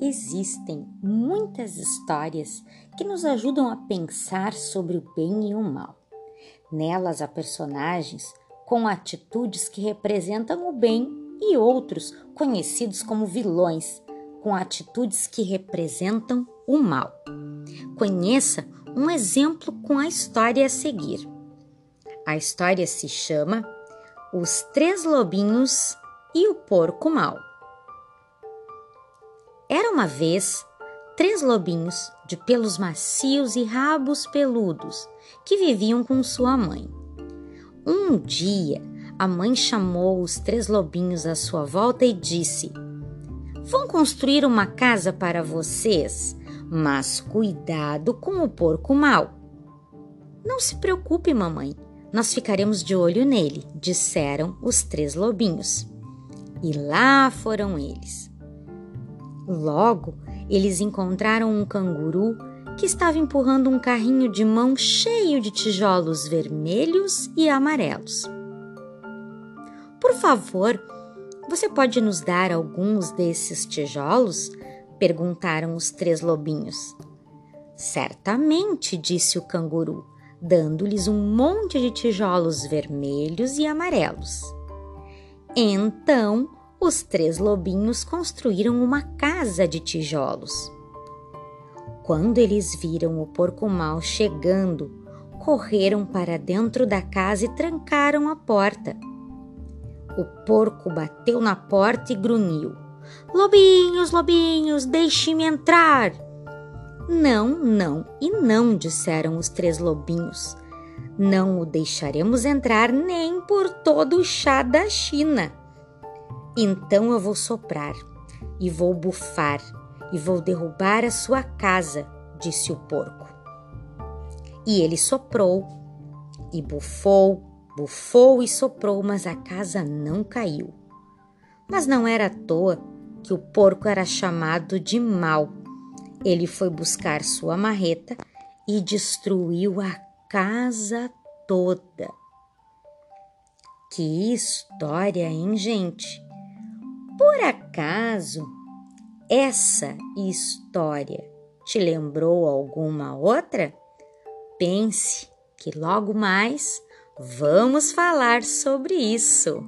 Existem muitas histórias que nos ajudam a pensar sobre o bem e o mal. Nelas há personagens com atitudes que representam o bem e outros conhecidos como vilões com atitudes que representam o mal. Conheça um exemplo com a história a seguir. A história se chama Os Três Lobinhos e o Porco Mau. Era uma vez três lobinhos de pelos macios e rabos peludos que viviam com sua mãe. Um dia, a mãe chamou os três lobinhos à sua volta e disse: Vão construir uma casa para vocês, mas cuidado com o porco mau. Não se preocupe, mamãe, nós ficaremos de olho nele, disseram os três lobinhos. E lá foram eles. Logo, eles encontraram um canguru que estava empurrando um carrinho de mão cheio de tijolos vermelhos e amarelos. Por favor, você pode nos dar alguns desses tijolos? perguntaram os três lobinhos. Certamente, disse o canguru, dando-lhes um monte de tijolos vermelhos e amarelos. Então os três lobinhos construíram uma casa de tijolos. Quando eles viram o porco mau chegando, correram para dentro da casa e trancaram a porta. O porco bateu na porta e grunhiu: Lobinhos, lobinhos, deixe-me entrar! Não, não e não, disseram os três lobinhos. Não o deixaremos entrar nem por todo o chá da China. Então eu vou soprar e vou bufar e vou derrubar a sua casa, disse o porco. E ele soprou e bufou, bufou e soprou, mas a casa não caiu. Mas não era à toa que o porco era chamado de mau. Ele foi buscar sua marreta e destruiu a casa toda. Que história, hein, gente? Por acaso essa história te lembrou alguma outra? Pense que logo mais vamos falar sobre isso.